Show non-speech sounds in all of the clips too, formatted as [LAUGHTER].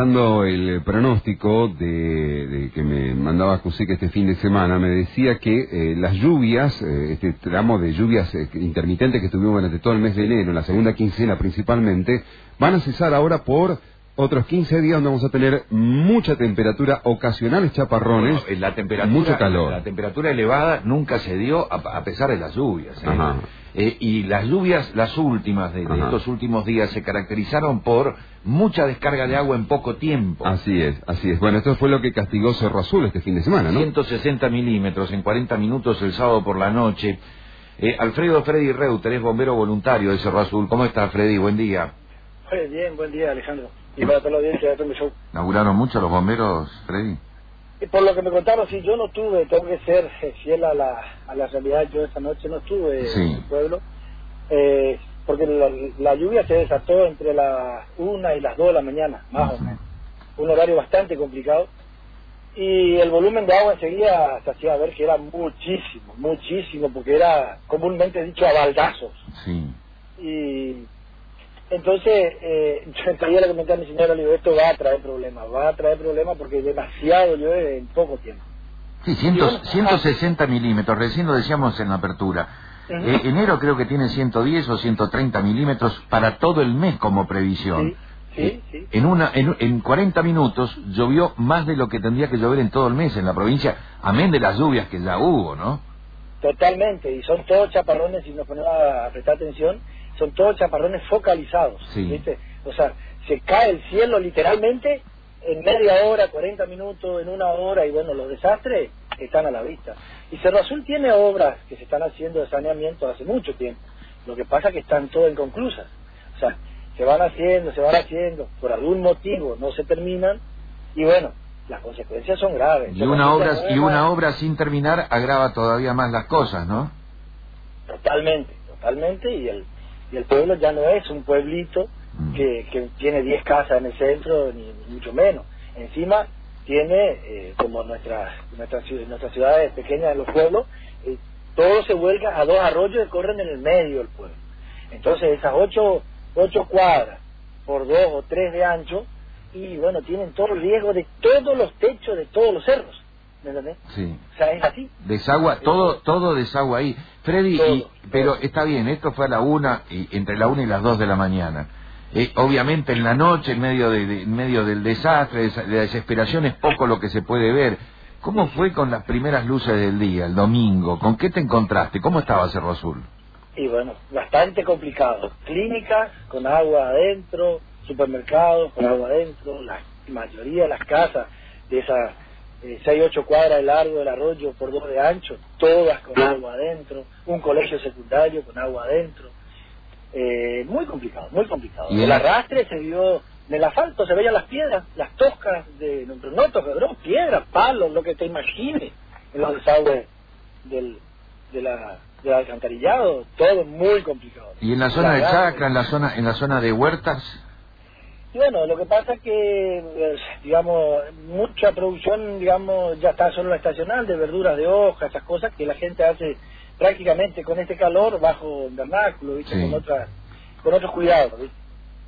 repasando el pronóstico de, de que me mandaba Cusic este fin de semana, me decía que eh, las lluvias, eh, este tramo de lluvias eh, intermitentes que tuvimos durante todo el mes de enero, en la segunda quincena principalmente, van a cesar ahora por otros 15 días donde vamos a tener mucha temperatura, ocasionales chaparrones, Bueno, la temperatura, mucho calor. La temperatura elevada nunca se dio a, a pesar de las lluvias. ¿eh? Ajá. Eh, y las lluvias, las últimas de, estos últimos días, se caracterizaron por mucha descarga de agua en poco tiempo. Así es, así es. Bueno, esto fue lo que castigó Cerro Azul este fin de semana, ¿no? 160 milímetros en 40 minutos el sábado por la noche. Eh, Alfredo Freddy Reuter es bombero voluntario de Cerro Azul. ¿Cómo está, Freddy? Buen día. Bien, buen día, Alejandro. Y para toda la audiencia de Tommy Show. ¿Laburaron mucho los bomberos, Freddy? Y por lo que me contaron, sí, yo no tuve, tengo que ser fiel a la, a la realidad. Yo esta noche no estuve Sí. en el pueblo, eh, porque la, la lluvia se desató entre las una y las dos de la mañana, más o menos. Un horario bastante complicado. Y el volumen de agua enseguida se hacía ver que era muchísimo, muchísimo, porque era comúnmente dicho a baldazos. Sí. y entonces eh, [LAUGHS] yo enseguida le comenté a mi señora le digo esto va a traer problemas va a traer problemas porque demasiado llueve en poco tiempo Sí, ciento- Yo- 160 milímetros, recién lo decíamos en la apertura. Eh, enero creo que tiene 110 o 130 milímetros para todo el mes como previsión. sí sí Eh, sí En, una, en, en 40 minutos llovió más de lo que tendría que llover en todo el mes en la provincia, amén de las lluvias que ya hubo, ¿no? totalmente y son todos chaparrones si nos ponemos a prestar atención son todos chaparrones focalizados Sí. ¿viste? o sea se cae el cielo literalmente en media hora 40 minutos en una hora y bueno los desastres están a la vista y Cerro Azul tiene obras que se están haciendo de saneamiento hace mucho tiempo lo que pasa es que están todas inconclusas o sea se van haciendo se van haciendo por algún motivo no se terminan y bueno las consecuencias son graves Y una obra, y una obra sin terminar agrava todavía más las cosas, ¿no? Totalmente, totalmente, y el, y el pueblo ya no es un pueblito Mm. que, que tiene 10 casas en el centro, ni, ni mucho menos. Encima tiene, eh, como nuestras nuestras ciudades pequeñas de los pueblos, eh, todo se vuelca a dos arroyos que corren en el medio del pueblo. Entonces esas ocho, ocho cuadras por dos o tres de ancho, y bueno, tienen todo el riesgo de todos los techos de todos los cerros. ¿Me entendés? Sí. O sea, es así. Desagua, todo, todo desagua ahí. Freddy, Todo, y- pero todo. está bien, esto fue a la una, y, entre la una y las dos de la mañana. Eh, obviamente en la noche, en medio, de, de- en medio del desastre, de esa- de la desesperación, es poco lo que se puede ver. ¿Cómo fue con las primeras luces del día, el domingo? ¿Con qué te encontraste? ¿Cómo estaba Cerro Azul? Y bueno, bastante complicado. Clínicas con agua adentro, supermercados con agua adentro, la mayoría de las casas de esas eh, 6, 8 cuadras de largo del arroyo por 2 de ancho, todas con agua adentro, un colegio secundario con agua adentro. Eh, muy complicado, muy complicado. Y el arrastre se vio en el asfalto, se veían las piedras, las toscas de, no, no toscas, no, piedras, palos, lo que te imagines en los desagües del, de la, del alcantarillado, todo muy complicado. ¿Y en la zona de. Chacra, en la zona, en la zona de Huertas? Y bueno, lo que pasa es que, eh, digamos, mucha producción, digamos, ya está solo estacional de verduras de hoja, esas cosas que la gente hace prácticamente con este calor bajo. Sí. Con, otras con otros cuidados, ¿viste?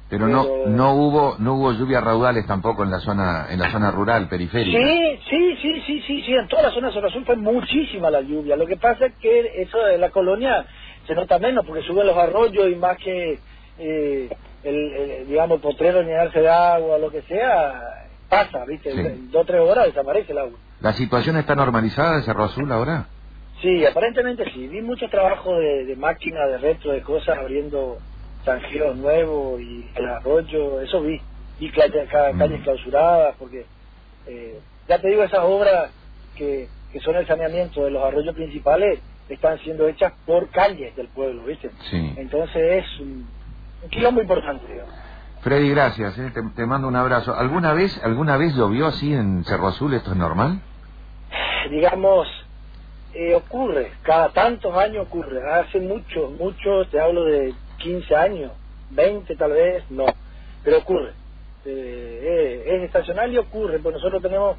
Pero no, Pero- no hubo, no hubo lluvias raudales tampoco en la zona, en la zona rural, periférica. Sí, sí, sí, sí, sí, sí, en toda la zona de Zona Azul fue muchísima la lluvia. Lo que pasa es que eso de la colonia se nota menos porque suben los arroyos y más que, eh, el, digamos, potrero llenarse de agua lo que sea, pasa, ¿viste? Sí. En dos o tres horas desaparece el agua. ¿La situación está normalizada de Cerro Azul ahora? Sí, aparentemente sí. Vi mucho trabajo de, de máquina, de retro, de cosas, abriendo zanjeros nuevos y el arroyo, eso vi. Vi calle- ca- Mm. calles clausuradas, porque eh, ya te digo, esas obras que, que son el saneamiento de los arroyos principales están siendo hechas por calles del pueblo, ¿viste? Sí. Entonces es un, un quilombo importante, digamos. Freddy, gracias. eh, Te, te mando un abrazo. ¿Alguna vez, alguna vez llovió así en Cerro Azul? ¿Esto es normal? digamos, eh, ocurre, cada tantos años ocurre. Hace mucho, mucho, te hablo de 15 años, 20 tal vez, no, pero ocurre. Eh, eh, es estacional y ocurre, pues nosotros tenemos,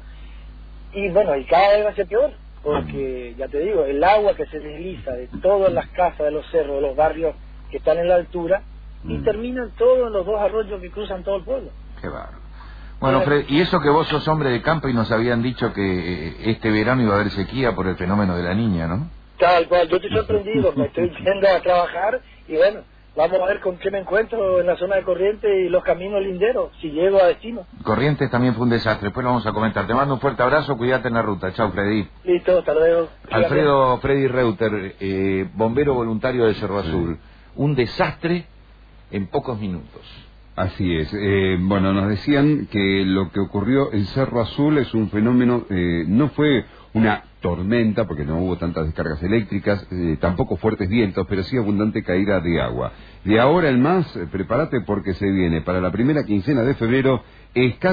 y bueno, y cada vez va a ser peor, porque ya te digo, el agua que se desliza de todas las casas de los cerros, de los barrios que están en la altura, y Mm. terminan todos los dos arroyos que cruzan todo el pueblo. Qué bárbaro. Bueno, Fred, y eso que vos sos hombre de campo y nos habían dicho que eh, este verano iba a haber sequía por el fenómeno de la niña, ¿no? Tal cual, yo estoy sorprendido, me estoy [LAUGHS] yendo a trabajar y bueno, vamos a ver con qué me encuentro en la zona de Corrientes y los caminos linderos, si llego a destino. Corrientes también fue un desastre, después lo vamos a comentar. Te mando un fuerte abrazo, cuídate en la ruta. Chao, Freddy. Listo, hasta luego. Alfredo Freddy Reuter, eh, bombero voluntario de Cerro Azul. Un desastre en pocos minutos. Así es. Eh, bueno, nos decían que lo que ocurrió en Cerro Azul es un fenómeno, eh, no fue una tormenta, porque no hubo tantas descargas eléctricas, eh, tampoco fuertes vientos, pero sí abundante caída de agua. De ahora en más, eh, prepárate porque se viene para la primera quincena de febrero escaso